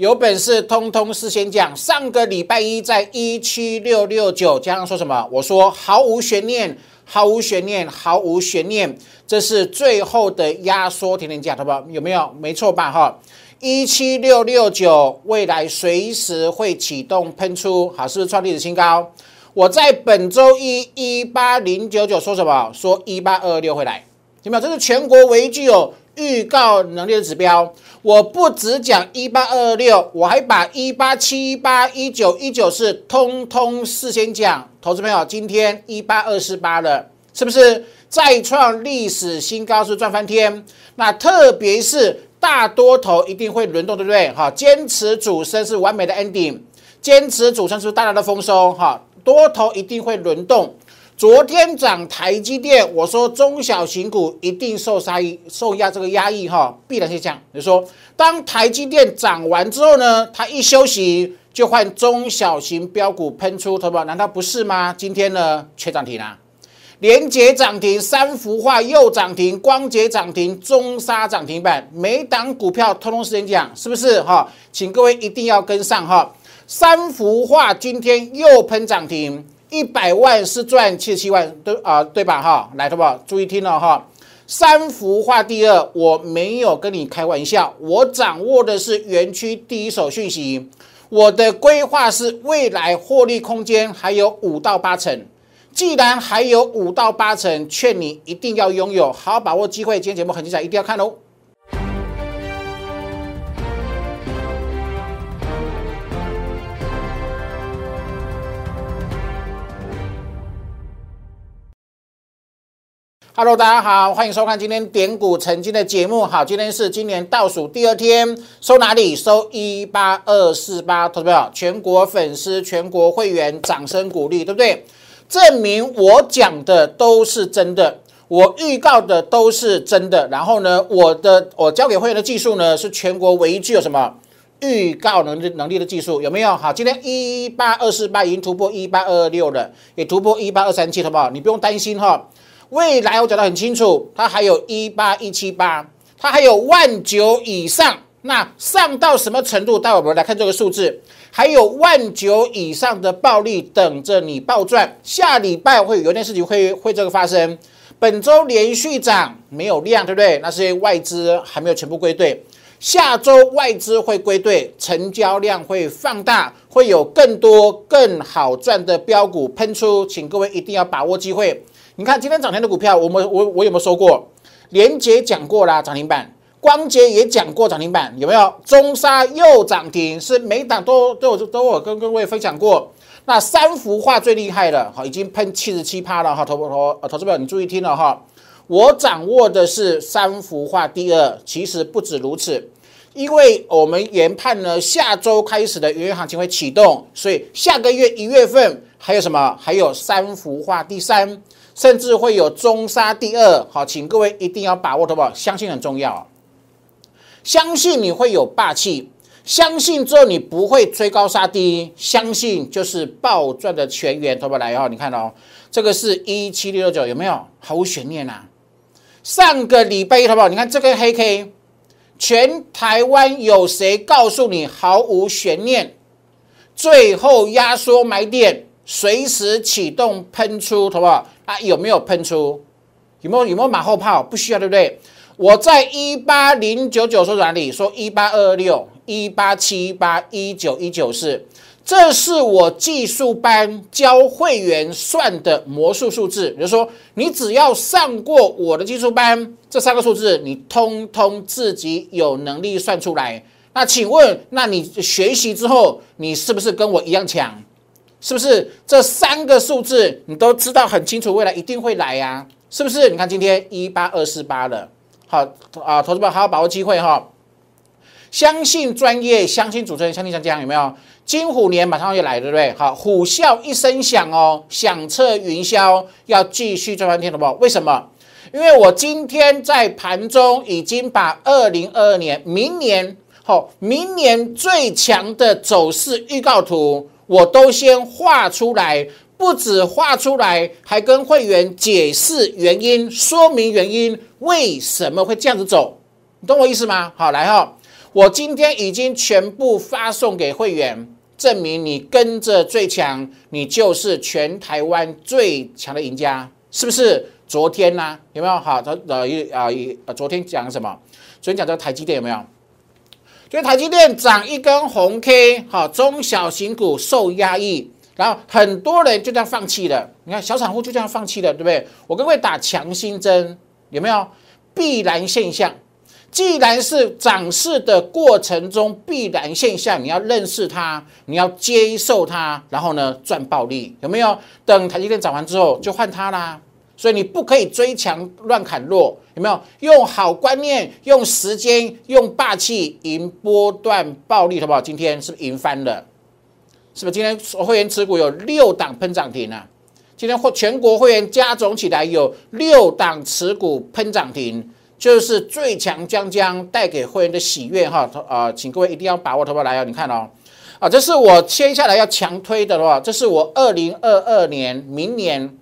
有本事通通事先讲。上个礼拜一在一七六六九，加上说什么？我说毫无悬念，毫无悬念，毫无悬念，这是最后的压缩甜甜价，好不好？有没有？没错吧？哈，一七六六九，未来随时会启动喷出，好，是不是创历史新高？我在本周一一八零九九说什么？说一八二六会来，有没有？这是全国唯一具有预告能力的指标。我不只讲一八二二六，我还把一八七八、一九一九四通通事先讲。投资朋友，今天一八二四八了，是不是再创历史新高？是赚翻天？那特别是大多头一定会轮动，对不对？哈，坚持主升是完美的 ending，坚持主升是大大的丰收。哈，多头一定会轮动。昨天涨台积电，我说中小型股一定受杀抑、受压这个压抑哈，必然是这样。就说当台积电涨完之后呢，它一休息就换中小型标股喷出，头不？难道不是吗？今天呢，缺涨停啊，连捷涨停，三幅画又涨停，光捷涨停，中沙涨停板，每档股票通通时间讲，是不是哈？请各位一定要跟上哈。三幅画今天又喷涨停。一百万是赚七十七万，对啊，对吧？哈，来，好不好？注意听了哈。三幅画第二，我没有跟你开玩笑，我掌握的是园区第一手讯息。我的规划是未来获利空间还有五到八成。既然还有五到八成，劝你一定要拥有，好好把握机会。今天节目很精彩，一定要看哦。Hello，大家好，欢迎收看今天点股成金的节目。好，今天是今年倒数第二天，收哪里？收一八二四八，投票，全国粉丝、全国会员掌声鼓励，对不对？证明我讲的都是真的，我预告的都是真的。然后呢，我的我交给会员的技术呢，是全国唯一具有什么预告能力能力的技术，有没有？好，今天一八二四八已经突破一八二二六了，也突破一八二三七，好不好？你不用担心哈。未来我讲得很清楚，它还有一八一七八，它还有万九以上，那上到什么程度？待会我们来看这个数字，还有万九以上的暴利等着你暴赚。下礼拜会有件事情会会这个发生，本周连续涨没有量，对不对？那是因为外资还没有全部归队，下周外资会归队，成交量会放大，会有更多更好赚的标股喷出，请各位一定要把握机会。你看今天涨停的股票，我们我我有没有说过？连杰讲过啦，涨停板；光捷也讲过涨停板，有没有？中沙又涨停，是每档都都有都有跟各位分享过。那三幅画最厉害了，好，已经喷七十七趴了哈，投投投资表你注意听了哈，我掌握的是三幅画第二，其实不止如此，因为我们研判呢，下周开始的元月行情会启动，所以下个月一月份还有什么？还有三幅画第三。甚至会有中杀第二，好，请各位一定要把握，好不好？相信很重要，相信你会有霸气，相信之后你不会追高杀低，相信就是暴赚的全员，好不好？来哦，你看哦，这个是一七六六九，有没有毫无悬念呐？上个礼拜一，好不好？你看这个黑 K，全台湾有谁告诉你毫无悬念？最后压缩买点，随时启动喷出，好不好？啊，有没有喷出？有没有有没有马后炮？不需要，对不对？我在一八零九九说哪里？说一八二六、一八七八、一九一九四，这是我技术班教会员算的魔术数字。比如说，你只要上过我的技术班，这三个数字你通通自己有能力算出来。那请问，那你学习之后，你是不是跟我一样强？是不是这三个数字你都知道很清楚？未来一定会来呀，是不是？你看今天一八二四八了，好啊，投资者好好把握机会哈，相信专业，相信主持人，相信江江有没有？金虎年马上要来，对不对？好，虎啸一声响哦，响彻云霄，要继续赚翻天，好不？为什么？因为我今天在盘中已经把二零二二年明年好，明年最强的走势预告图。我都先画出来，不止画出来，还跟会员解释原因，说明原因为什么会这样子走，你懂我意思吗？好，来哈，我今天已经全部发送给会员，证明你跟着最强，你就是全台湾最强的赢家，是不是？昨天呢，有没有？好，他呃一啊一，昨天讲什么？昨天讲这个台积电有没有？就台积电涨一根红 K，好，中小型股受压抑，然后很多人就这样放弃了。你看小散户就这样放弃了，对不对？我跟各位打强心针，有没有？必然现象。既然是涨势的过程中必然现象，你要认识它，你要接受它，然后呢赚暴利，有没有？等台积电涨完之后就换它啦。所以你不可以追强乱砍弱，有没有？用好观念，用时间，用霸气赢波段暴利，好不好？今天是不是赢翻了？是不是今天会员持股有六档喷涨停啊？今天或全国会员加总起来有六档持股喷涨停，就是最强将将带给会员的喜悦哈！啊，请各位一定要把握，好不？来哦，你看哦，啊，这是我接下来要强推的话，这是我二零二二年明年。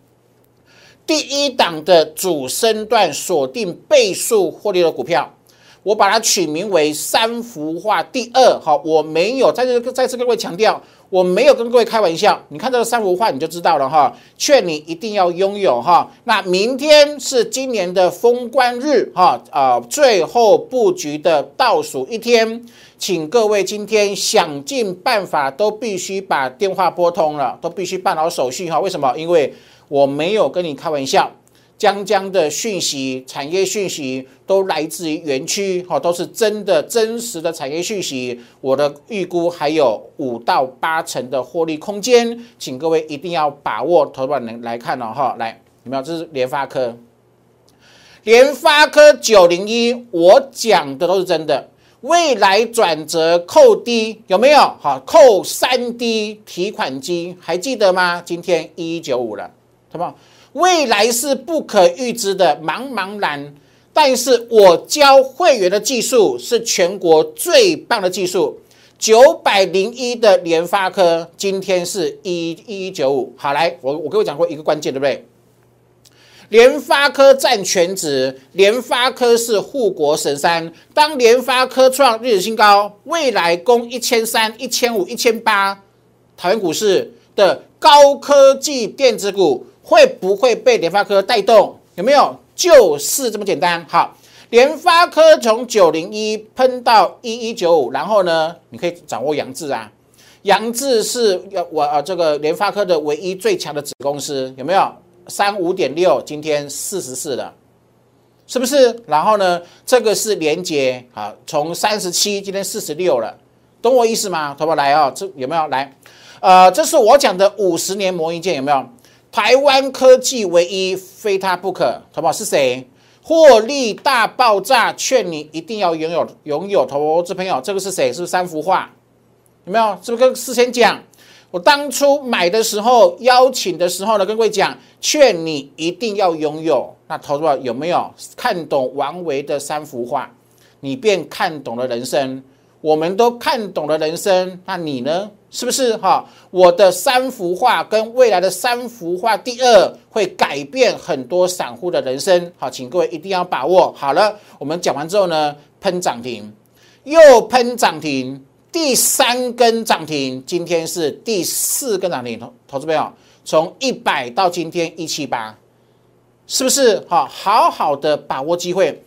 第一档的主升段锁定倍数获利的股票，我把它取名为三幅画第二。好，我没有在这再次跟各位强调，我没有跟各位开玩笑。你看这个三幅画，你就知道了哈。劝你一定要拥有哈。那明天是今年的封关日哈啊，最后布局的倒数一天，请各位今天想尽办法都必须把电话拨通了，都必须办好手续哈。为什么？因为我没有跟你开玩笑，江江的讯息、产业讯息都来自于园区，哈，都是真的、真实的产业讯息。我的预估还有五到八成的获利空间，请各位一定要把握。投资人来看了哈，来，有没有？这是联发科，联发科九零一，我讲的都是真的。未来转折扣低有没有？好，扣三 D 提款机，还记得吗？今天一一九五了。什么？未来是不可预知的，茫茫然。但是我教会员的技术是全国最棒的技术。九百零一的联发科，今天是一一九五。好，来，我我跟我讲过一个关键，对不对？联发科占全值，联发科是护国神山。当联发科创历史新高，未来攻一千三、一千五、一千八，台湾股市的高科技电子股。会不会被联发科带动？有没有？就是这么简单。好，联发科从九零一喷到一一九五，然后呢，你可以掌握杨志啊。杨志是我呃这个联发科的唯一最强的子公司，有没有？三五点六，今天四十四了，是不是？然后呢，这个是连接，啊，从三十七，今天四十六了，懂我意思吗？同学来哦，这有没有来？呃，这是我讲的五十年磨一剑，有没有？台湾科技唯一非他不可，好不好？是谁？获利大爆炸，劝你一定要拥有拥有投资朋友，这个是谁？是不是三幅画？有没有？是不是跟事先讲？我当初买的时候，邀请的时候呢，跟各位讲，劝你一定要拥有。那投资有没有看懂王维的三幅画？你便看懂了人生。我们都看懂了人生，那你呢？是不是哈？我的三幅画跟未来的三幅画，第二会改变很多散户的人生。好，请各位一定要把握。好了，我们讲完之后呢，喷涨停，又喷涨停，第三根涨停，今天是第四根涨停。投投资朋友，从一百到今天一七八，是不是？好，好好的把握机会。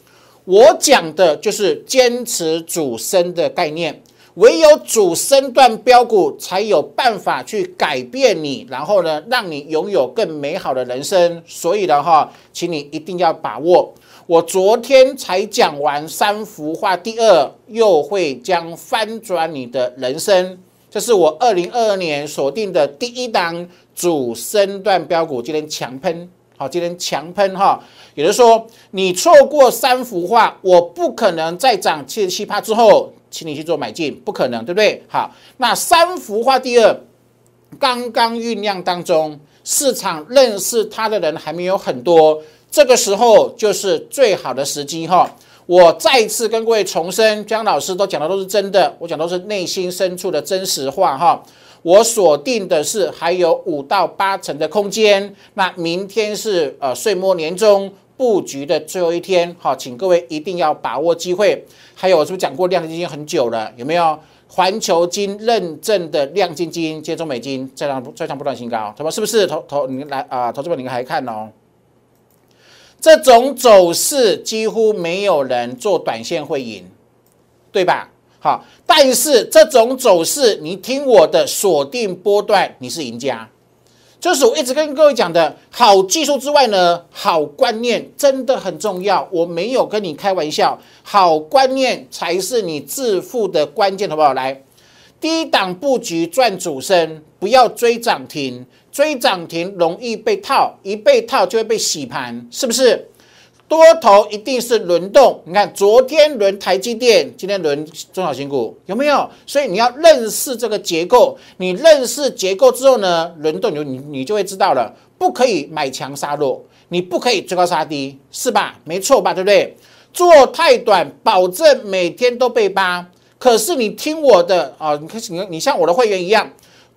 我讲的就是坚持主升的概念。唯有主升段标股才有办法去改变你，然后呢，让你拥有更美好的人生。所以的话，请你一定要把握。我昨天才讲完三幅画，第二又会将翻转你的人生。这是我二零二二年锁定的第一档主升段标股，今天强喷，好，今天强喷哈。也就是说，你错过三幅画，我不可能再涨七十七趴之后。请你去做买进，不可能，对不对？好，那三幅画第二刚刚酝酿当中，市场认识它的人还没有很多，这个时候就是最好的时机哈。我再次跟各位重申，姜老师都讲的都是真的，我讲都是内心深处的真实话哈。我锁定的是还有五到八成的空间，那明天是呃岁末年终。布局的最后一天，好，请各位一定要把握机会。还有，我是不是讲过量基金很久了？有没有环球金认证的量基金接中美金再上再上不断新高？什么？是不是投投你来啊？投资者你还看哦？这种走势几乎没有人做短线会赢，对吧？好，但是这种走势，你听我的，锁定波段，你是赢家。这是我一直跟各位讲的，好技术之外呢，好观念真的很重要。我没有跟你开玩笑，好观念才是你致富的关键，好不好？来，低档布局赚主升，不要追涨停，追涨停容易被套，一被套就会被洗盘，是不是？多头一定是轮动，你看昨天轮台积电，今天轮中小型股，有没有？所以你要认识这个结构，你认识结构之后呢，轮动你你你就会知道了，不可以买强杀弱，你不可以追高杀低，是吧？没错吧？对不对？做太短，保证每天都被扒。可是你听我的啊，你看你你像我的会员一样，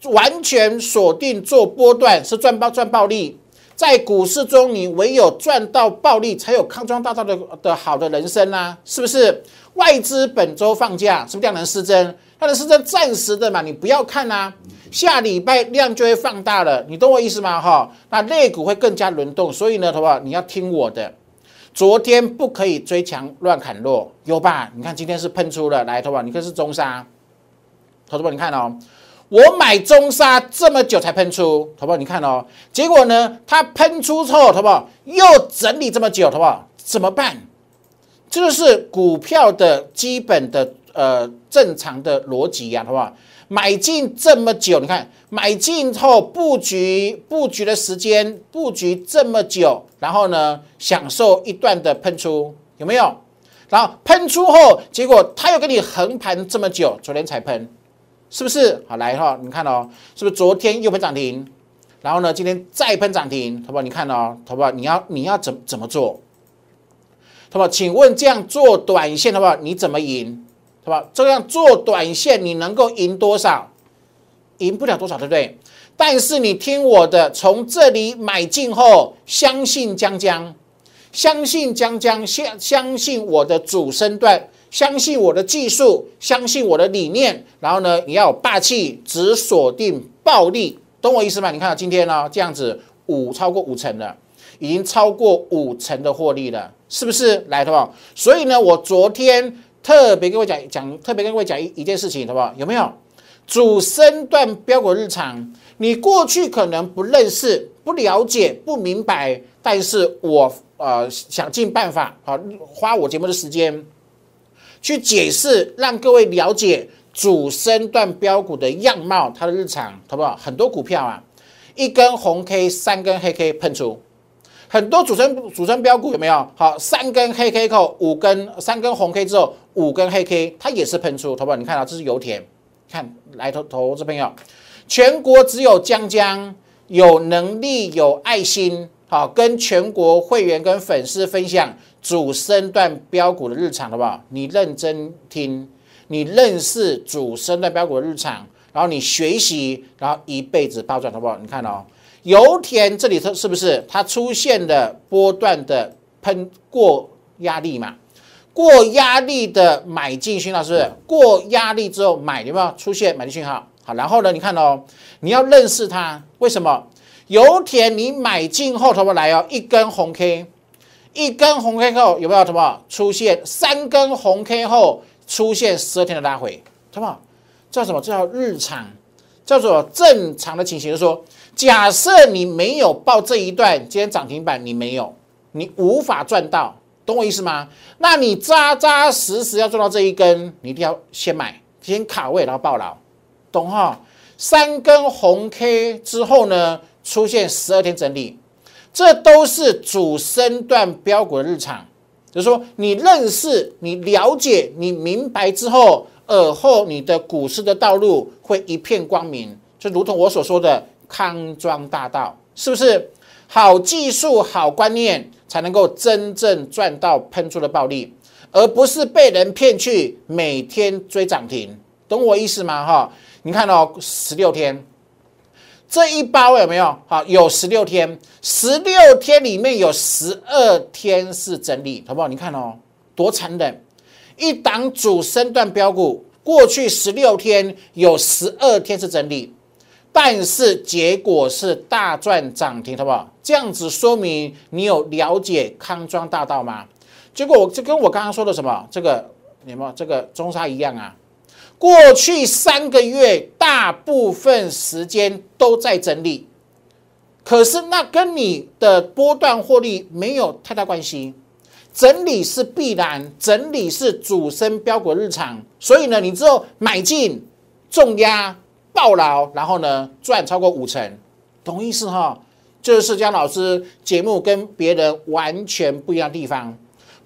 完全锁定做波段，是赚爆赚暴利。在股市中，你唯有赚到暴利，才有康庄大道的的好的人生啊，是不是？外资本周放假，是不是量能失真？量能失真暂时的嘛，你不要看啊，下礼拜量就会放大了，你懂我意思吗？哈，那类股会更加轮动，所以呢，好不好？你要听我的，昨天不可以追强乱砍弱，有吧？你看今天是喷出了，来，好不好？你看是中沙，投资者你看哦。我买中沙这么久才喷出，好不好？你看哦，结果呢，它喷出之后，好不好？又整理这么久，好不好？怎么办？这就是股票的基本的呃正常的逻辑呀，好不好？买进这么久，你看买进后布局布局的时间，布局这么久，然后呢，享受一段的喷出，有没有？然后喷出后，结果它又给你横盘这么久，昨天才喷。是不是好来哈？你看哦，是不是昨天又喷涨停，然后呢，今天再喷涨停，好不好？你看哦，好不好？你要你要怎怎么做？好不好？请问这样做短线好不好？你怎么赢？好不好？这样做短线你能够赢多少？赢不了多少，对不对？但是你听我的，从这里买进后，相信江江，相信江江，相相信我的主升段。相信我的技术，相信我的理念，然后呢，你要有霸气，只锁定暴利，懂我意思吗？你看今天呢，这样子五超过五成了，已经超过五成的获利了，是不是？来，好不好？所以呢，我昨天特别跟我讲讲，特别跟各位讲一一件事情，好不好？有没有主升段标股日常？你过去可能不认识、不了解、不明白，但是我呃想尽办法啊，花我节目的时间。去解释，让各位了解主升段标股的样貌，它的日常，好不好？很多股票啊，一根红 K，三根黑 K 喷出，很多主升主升标股有没有？好，三根黑 K 后，五根三根红 K 之后，五根黑 K，它也是喷出，好不好？你看到这是油田，看来投投资朋友，全国只有江江有能力有爱心，好，跟全国会员跟粉丝分享。主升段标股的日常，好不好？你认真听，你认识主升段标股的日常，然后你学习，然后一辈子暴赚，好不好？你看哦，油田这里头是不是它出现的波段的喷过压力嘛？过压力的买进讯号是不是？过压力之后买有没有出现买进讯号？好，然后呢？你看哦，你要认识它，为什么？油田你买进后，头不来哦？一根红 K。一根红 K 后有没有什么出现？三根红 K 后出现十二天的拉回，什么叫什么？叫日常，叫做正常的情形。就是说，假设你没有报这一段，今天涨停板你没有，你无法赚到，懂我意思吗？那你扎扎实实要做到这一根，你一定要先买，先卡位，然后报牢，懂哈？三根红 K 之后呢，出现十二天整理。这都是主升段标股的日常，就是说你认识、你了解、你明白之后，尔后你的股市的道路会一片光明，就如同我所说的康庄大道，是不是？好技术、好观念，才能够真正赚到喷出的暴利，而不是被人骗去每天追涨停，懂我意思吗？哈，你看哦，十六天。这一包有没有？好，有十六天，十六天里面有十二天是整理，好不好？你看哦，多残忍！一档主升段标股，过去十六天有十二天是整理，但是结果是大赚涨停，好不好？这样子说明你有了解康庄大道吗？结果我就跟我刚刚说的什么这个，有没有这个中沙一样啊？过去三个月大部分时间都在整理，可是那跟你的波段获利没有太大关系。整理是必然，整理是主升标股日常，所以呢，你只有买进重压爆牢，然后呢赚超过五成，懂意思哈？就是江老师节目跟别人完全不一样的地方，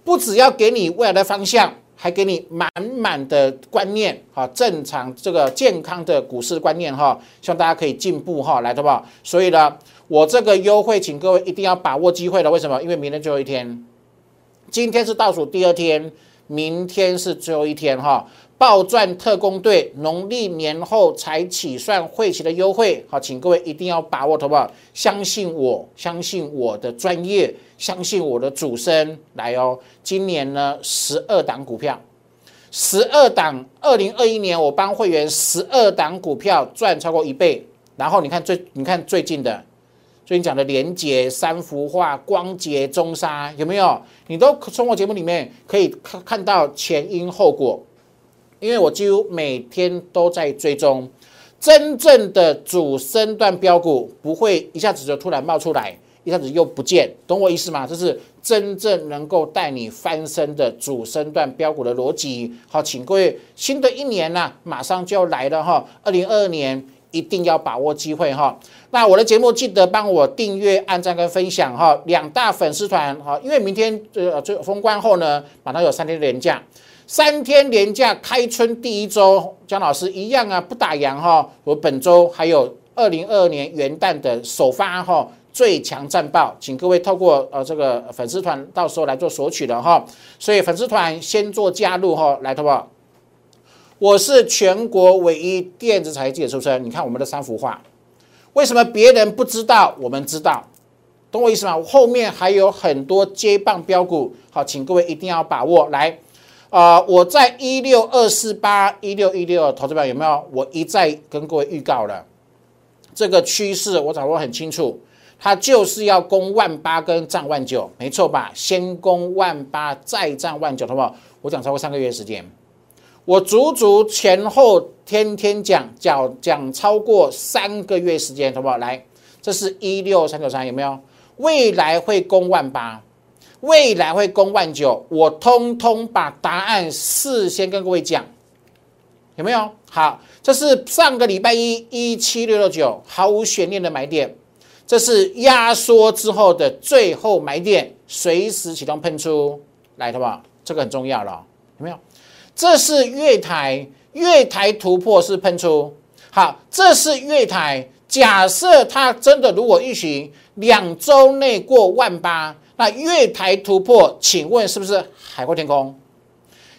不只要给你未来的方向。还给你满满的观念，哈，正常这个健康的股市观念，哈，希望大家可以进步，哈，来，好不好？所以呢，我这个优惠，请各位一定要把握机会了。为什么？因为明天最后一天，今天是倒数第二天，明天是最后一天，哈。暴赚特工队农历年后才起算会期的优惠，好，请各位一定要把握，好不好？相信我，相信我的专业，相信我的主升来哦。今年呢，十二档股票，十二档，二零二一年我帮会员十二档股票赚超过一倍。然后你看最，你看最近的，最近讲的连捷、三幅画、光捷、中沙有没有？你都从我节目里面可以看看到前因后果。因为我几乎每天都在追踪，真正的主升段标股不会一下子就突然冒出来，一下子又不见，懂我意思吗？这是真正能够带你翻身的主升段标股的逻辑。好，请各位，新的一年呢，马上就要来了哈，二零二二年一定要把握机会哈。那我的节目记得帮我订阅、按赞跟分享哈，两大粉丝团哈，因为明天呃这封关后呢，马上有三天连假。三天连假，开春第一周，姜老师一样啊，不打烊哈。我本周还有二零二二年元旦的首发哈，最强战报，请各位透过呃这个粉丝团，到时候来做索取的哈。所以粉丝团先做加入哈，来，好不好？我是全国唯一电子财经的出身，你看我们的三幅画，为什么别人不知道，我们知道？懂我意思吗？后面还有很多接棒标股，好，请各位一定要把握来。啊，我在一六二四八一六一六投资表有没有？我一再跟各位预告了，这个趋势我掌握很清楚，它就是要攻万八跟涨万九，没错吧？先攻万八再涨万九，好不好？我讲超过三个月时间，我足足前后天天讲讲讲超过三个月时间，好不好？来，这是一六三九三有没有？未来会攻万八。未来会攻万九，我通通把答案事先跟各位讲，有没有？好，这是上个礼拜一一七六六九毫无悬念的买点，这是压缩之后的最后买点，随时启动喷出来，好不好？这个很重要了，有没有？这是月台，月台突破是喷出，好，这是月台。假设它真的如果运行两周内过万八。那月台突破，请问是不是海阔天空？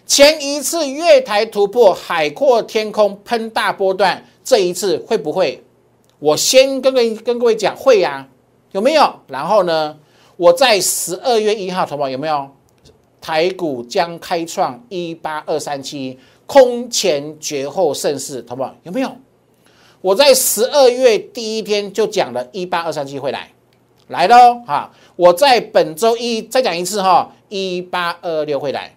前一次月台突破海阔天空喷大波段，这一次会不会？我先跟各位跟各位讲，会呀，有没有？然后呢，我在十二月一号，同胞有没有？台股将开创一八二三七空前绝后盛世，同胞有没有？我在十二月第一天就讲了一八二三七会来。来喽，哈！我在本周一再讲一次哈，一八二六会来，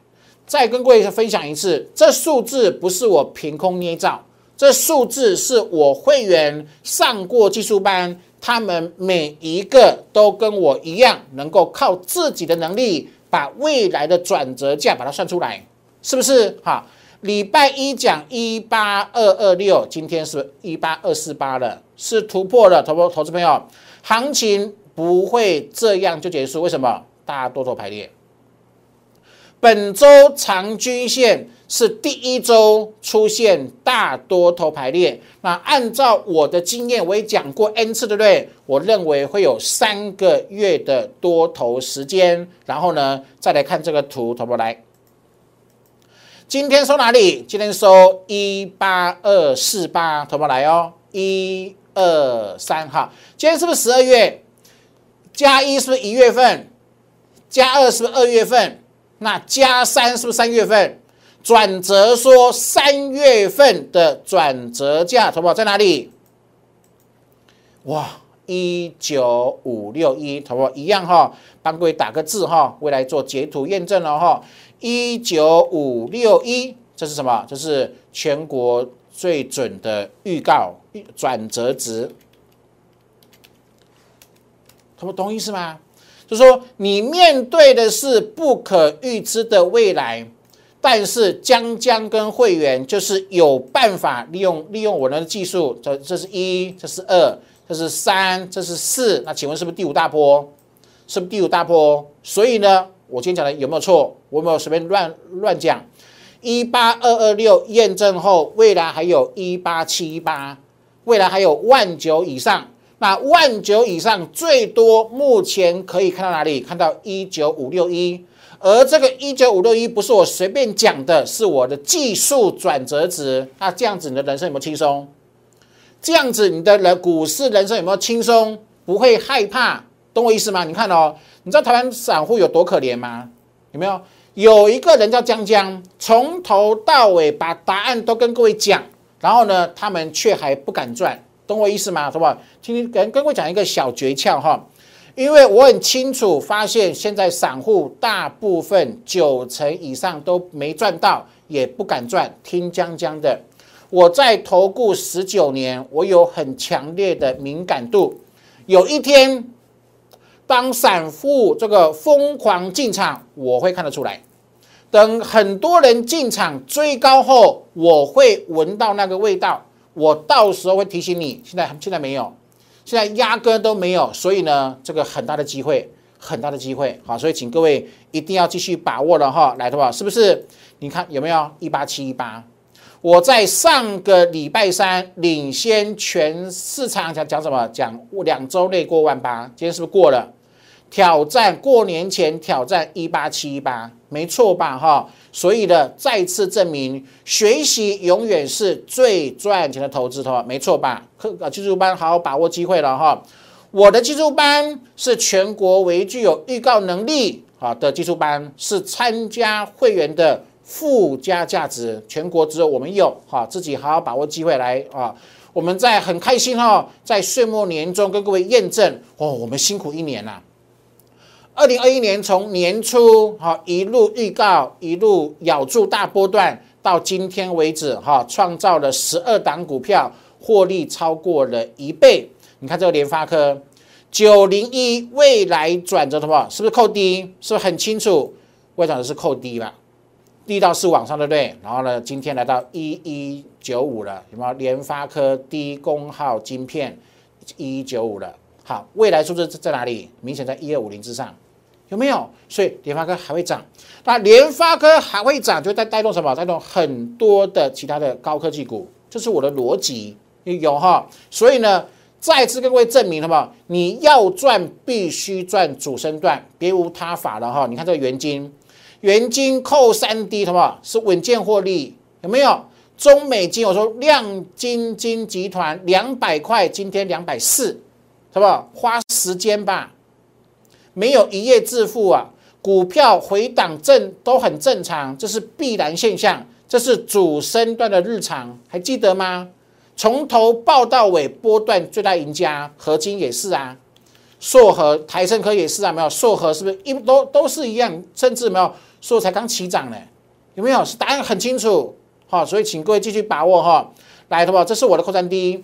再跟各位分享一次，这数字不是我凭空捏造，这数字是我会员上过技术班，他们每一个都跟我一样，能够靠自己的能力把未来的转折价把它算出来，是不是？哈！礼拜一讲一八二二六，今天是一八二四八了，是突破了，投投资朋友，行情。不会这样就结束？为什么？大家多头排列，本周长均线是第一周出现大多头排列。那按照我的经验，我也讲过 n 次，对不对？我认为会有三个月的多头时间。然后呢，再来看这个图，投不来。今天收哪里？今天收一八二四八，投不来哦，一二三，哈，今天是不是十二月？加一是不是一月份？加二是不是二月份？那加三是不是三月份？转折说三月份的转折价，投保在哪里？哇，一九五六一，投保一样哈，帮各位打个字哈，未来做截图验证了哈。一九五六一，这是什么？这是全国最准的预告转折值，他们懂意思吗？就说你面对的是不可预知的未来。但是江江跟会员就是有办法利用利用我的技术，这这是一，这是二，这是三，这是四。那请问是不是第五大波？是不是第五大波？所以呢，我今天讲的有没有错？我没有随便乱乱讲。一八二二六验证后，未来还有一八七八，未来还有万九以上。那万九以上最多目前可以看到哪里？看到一九五六一。而这个一九五六一不是我随便讲的，是我的技术转折值。那这样子你的人生有没有轻松？这样子你的人股市人生有没有轻松？不会害怕，懂我意思吗？你看哦，你知道台湾散户有多可怜吗？有没有？有一个人叫江江，从头到尾把答案都跟各位讲，然后呢，他们却还不敢赚，懂我意思吗？好不好？听听跟跟各位讲一个小诀窍哈。因为我很清楚，发现现在散户大部分九成以上都没赚到，也不敢赚。听江江的，我在投顾十九年，我有很强烈的敏感度。有一天，当散户这个疯狂进场，我会看得出来。等很多人进场追高后，我会闻到那个味道，我到时候会提醒你。现在现在没有。现在压根都没有，所以呢，这个很大的机会，很大的机会，好，所以请各位一定要继续把握了哈，来的话是不是？你看有没有一八七一八？我在上个礼拜三领先全市场讲讲什么？讲两周内过万八，今天是不是过了？挑战过年前挑战一八七一八，没错吧？哈，所以呢，再次证明学习永远是最赚钱的投资，哈，没错吧？课啊，技术班好好把握机会了哈。我的技术班是全国唯一具有预告能力啊的技术班，是参加会员的附加价值，全国只有我们有哈，自己好好把握机会来啊。我们在很开心哈，在岁末年终跟各位验证哦，我们辛苦一年呐。二零二一年从年初哈一路预告，一路咬住大波段，到今天为止哈，创造了十二档股票获利超过了一倍。你看这个联发科九零一未来转折的话，是不是扣低？是不是很清楚？我讲的是扣低吧，低到是往上对不对？然后呢，今天来到一一九五了，有没有？联发科低功耗晶片一一九五了。好，未来数字在哪里？明显在一二五零之上。有没有？所以联发科还会涨，那联发科还会涨，就在带动什么？带动很多的其他的高科技股，这是我的逻辑有哈。所以呢，再次跟各位证明什么，你要赚必须赚主升段，别无他法了哈。你看这个元金，元金扣三 D，好不好？是稳健获利，有没有？中美金，我说亮晶晶集团两百块，今天两百四，好不？花时间吧。没有一夜致富啊，股票回档正都很正常，这是必然现象，这是主升段的日常，还记得吗？从头报到尾，波段最大赢家，合金也是啊，硕和台盛科也是啊，没有硕和是不是一都都是一样，甚至没有硕才刚起涨呢，有没有？答案很清楚，好，所以请各位继续把握哈，来，好不？这是我的扩展第一，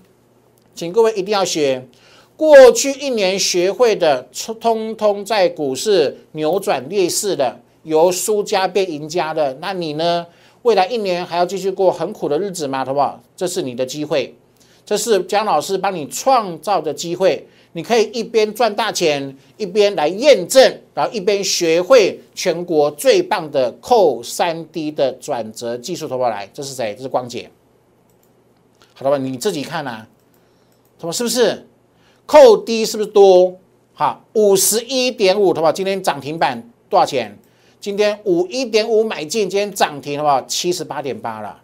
请各位一定要学。过去一年学会的，通通在股市扭转劣势的，由输家变赢家的。那你呢？未来一年还要继续过很苦的日子吗？好不好？这是你的机会，这是姜老师帮你创造的机会。你可以一边赚大钱，一边来验证，然后一边学会全国最棒的扣三 D 的转折技术。好不好来，这是谁？这是光姐。好的吧？你自己看呐，什么是不是？扣低是不是多？好，五十一点五，好不好？今天涨停板多少钱？今天五一点五买进，今天涨停，好不好？七十八点八了。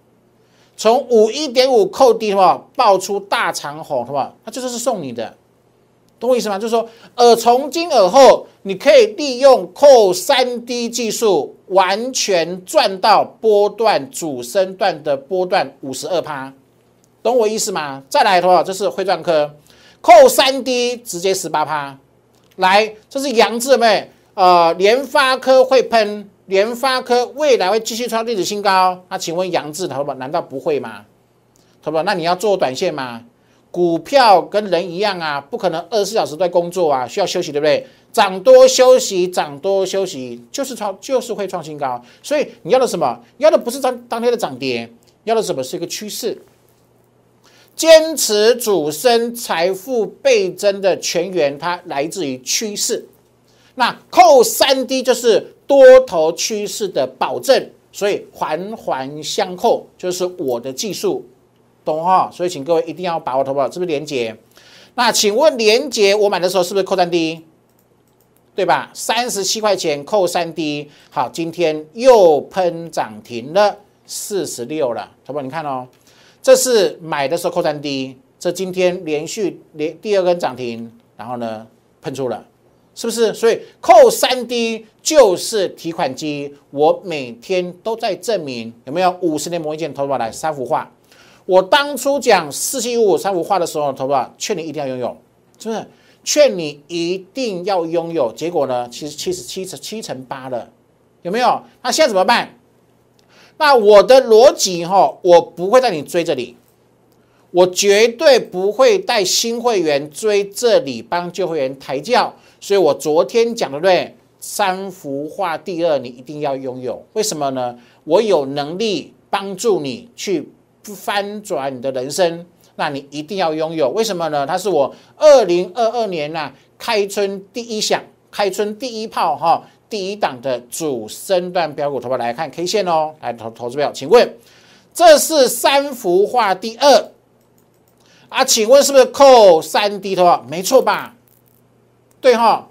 从五一点五扣低的话，爆出大长虹，是吧？那这就是送你的，懂我意思吗？就是说，而从今而后，你可以利用扣三 D 技术，完全赚到波段主升段的波段五十二趴，懂我意思吗？再来的话，这是汇赚科扣三 D 直接十八趴，来，这是杨志没？呃，联发科会喷。联发科未来会继续创历史新高，那请问杨志投保难道不会吗？投保那你要做短线吗？股票跟人一样啊，不可能二十四小时在工作啊，需要休息，对不对？涨多休息，涨多休息，就是创就是会创新高。所以你要的什么？要的不是当当天的涨跌，要的什么是一个趋势？坚持主升财富倍增的全员，它来自于趋势。那扣三 D 就是多头趋势的保证，所以环环相扣就是我的技术，懂哈？所以请各位一定要把握，投保是不是连接？那请问连接我买的时候是不是扣三 D？对吧？三十七块钱扣三 D，好，今天又喷涨停了四十六了，投保你看哦，这是买的时候扣三 D，这今天连续连第二根涨停，然后呢喷出了。是不是？所以扣三 D 就是提款机，我每天都在证明有没有五十年磨一剑投保来三幅画。我当初讲四七五五三幅画的时候，投保劝你一定要拥有，是不是？劝你一定要拥有。结果呢？其实七十七成七成八了，有没有？那现在怎么办？那我的逻辑哈，我不会带你追这里，我绝对不会带新会员追这里，帮旧会员抬轿。所以我昨天讲的对，三幅画第二你一定要拥有，为什么呢？我有能力帮助你去翻转你的人生，那你一定要拥有，为什么呢？它是我二零二二年呐开春第一响，开春第一炮哈，第一档的主升段标股，投票来看 K 线哦，来投投资票，请问这是三幅画第二啊？请问是不是扣三 D 的话，没错吧？对哈，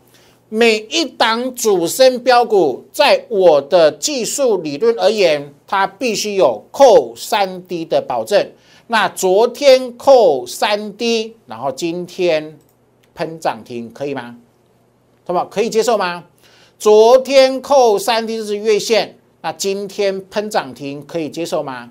每一档主升标股，在我的技术理论而言，它必须有扣三 D 的保证。那昨天扣三 D，然后今天喷涨停，可以吗？好不好？可以接受吗？昨天扣三 D 是月线，那今天喷涨停可以接受吗？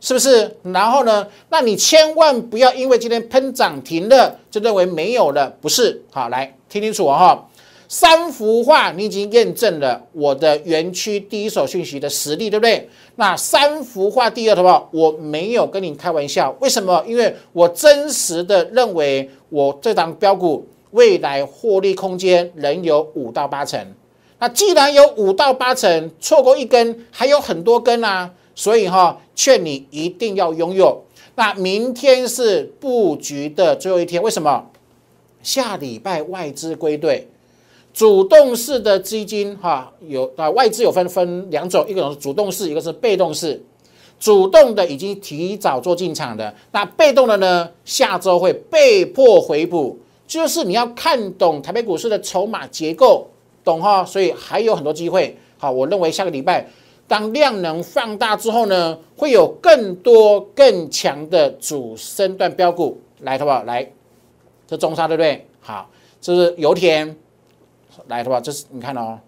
是不是？然后呢？那你千万不要因为今天喷涨停了，就认为没有了，不是？好，来听清楚哈。三幅画你已经验证了我的园区第一手讯息的实力，对不对？那三幅画第二的话，我没有跟你开玩笑。为什么？因为我真实的认为，我这档标股未来获利空间仍有五到八成。那既然有五到八成，错过一根，还有很多根啊。所以哈，劝你一定要拥有。那明天是布局的最后一天，为什么？下礼拜外资归队，主动式的基金哈有啊，外资有分分两种，一个是主动式，一个是被动式。主动的已经提早做进场的，那被动的呢，下周会被迫回补。就是你要看懂台北股市的筹码结构，懂哈？所以还有很多机会。好，我认为下个礼拜。当量能放大之后呢，会有更多更强的主升段标股来，好不好？来，这中沙对不对？好，这是油田，来，好不好？这是你看哦，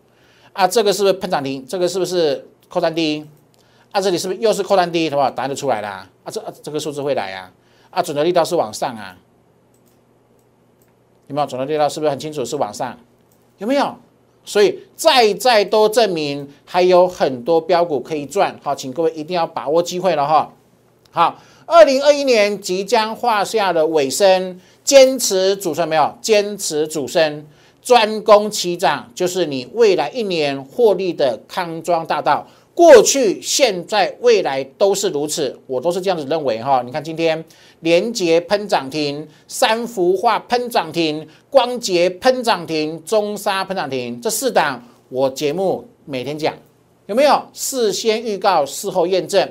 啊，这个是不是喷涨停？这个是不是扣单低？啊，这里是不是又是扣单低？好不好？答案就出来了啊，这这个数字会来啊，啊，准的力道是往上啊，有没有？准的力道是不是很清楚是往上？有没有？所以再再多证明还有很多标股可以赚，好，请各位一定要把握机会了哈。好，二零二一年即将画下的尾声，坚持主升没有？坚持主升，专攻齐涨，就是你未来一年获利的康庄大道。过去、现在、未来都是如此，我都是这样子认为哈。你看今天连捷喷涨停，三幅画喷涨停，光捷喷涨停，中沙喷涨停，这四档我节目每天讲，有没有事先预告，事后验证？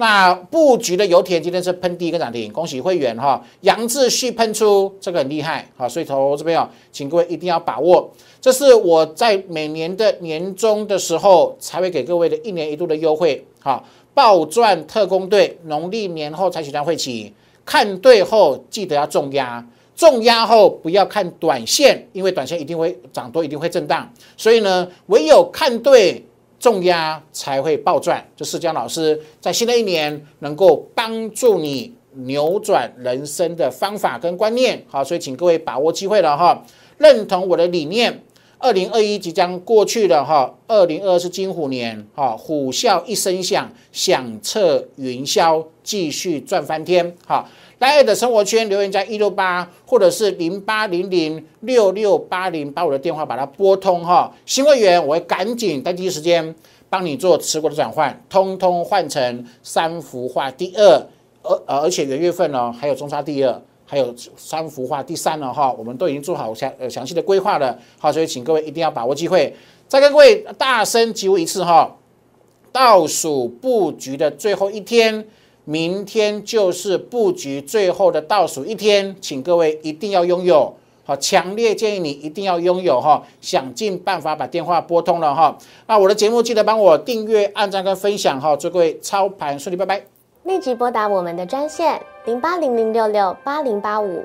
那布局的油田今天是喷第一个涨停，恭喜会员哈，杨志旭喷出，这个很厉害好，所以投这边哦，请各位一定要把握，这是我在每年的年终的时候才会给各位的一年一度的优惠好，暴赚特工队农历年后才取单会期，看对后记得要重压，重压后不要看短线，因为短线一定会涨多，一定会震荡，所以呢，唯有看对重压才会暴赚。这是江老师在新的一年能够帮助你扭转人生的方法跟观念。好，所以请各位把握机会了哈，认同我的理念。二零二一即将过去了哈，二零二是金虎年哈，虎啸一声响，响彻云霄，继续赚翻天哈。来爱的生活圈留言加一六八或者是零八零零六六八零，把我的电话把它拨通哈。新会员我会赶紧在第一时间帮你做持股的转换，通通换成三幅画第二，而而且元月份呢还有中沙第二。还有三幅画，第三了哈，我们都已经做好详呃详细的规划了，好，所以请各位一定要把握机会，再跟各位大声疾呼一次哈，倒数布局的最后一天，明天就是布局最后的倒数一天，请各位一定要拥有，好，强烈建议你一定要拥有哈，想尽办法把电话拨通了哈，那我的节目记得帮我订阅、按赞跟分享哈，祝各位操盘顺利，拜拜。立即拨打我们的专线零八零零六六八零八五。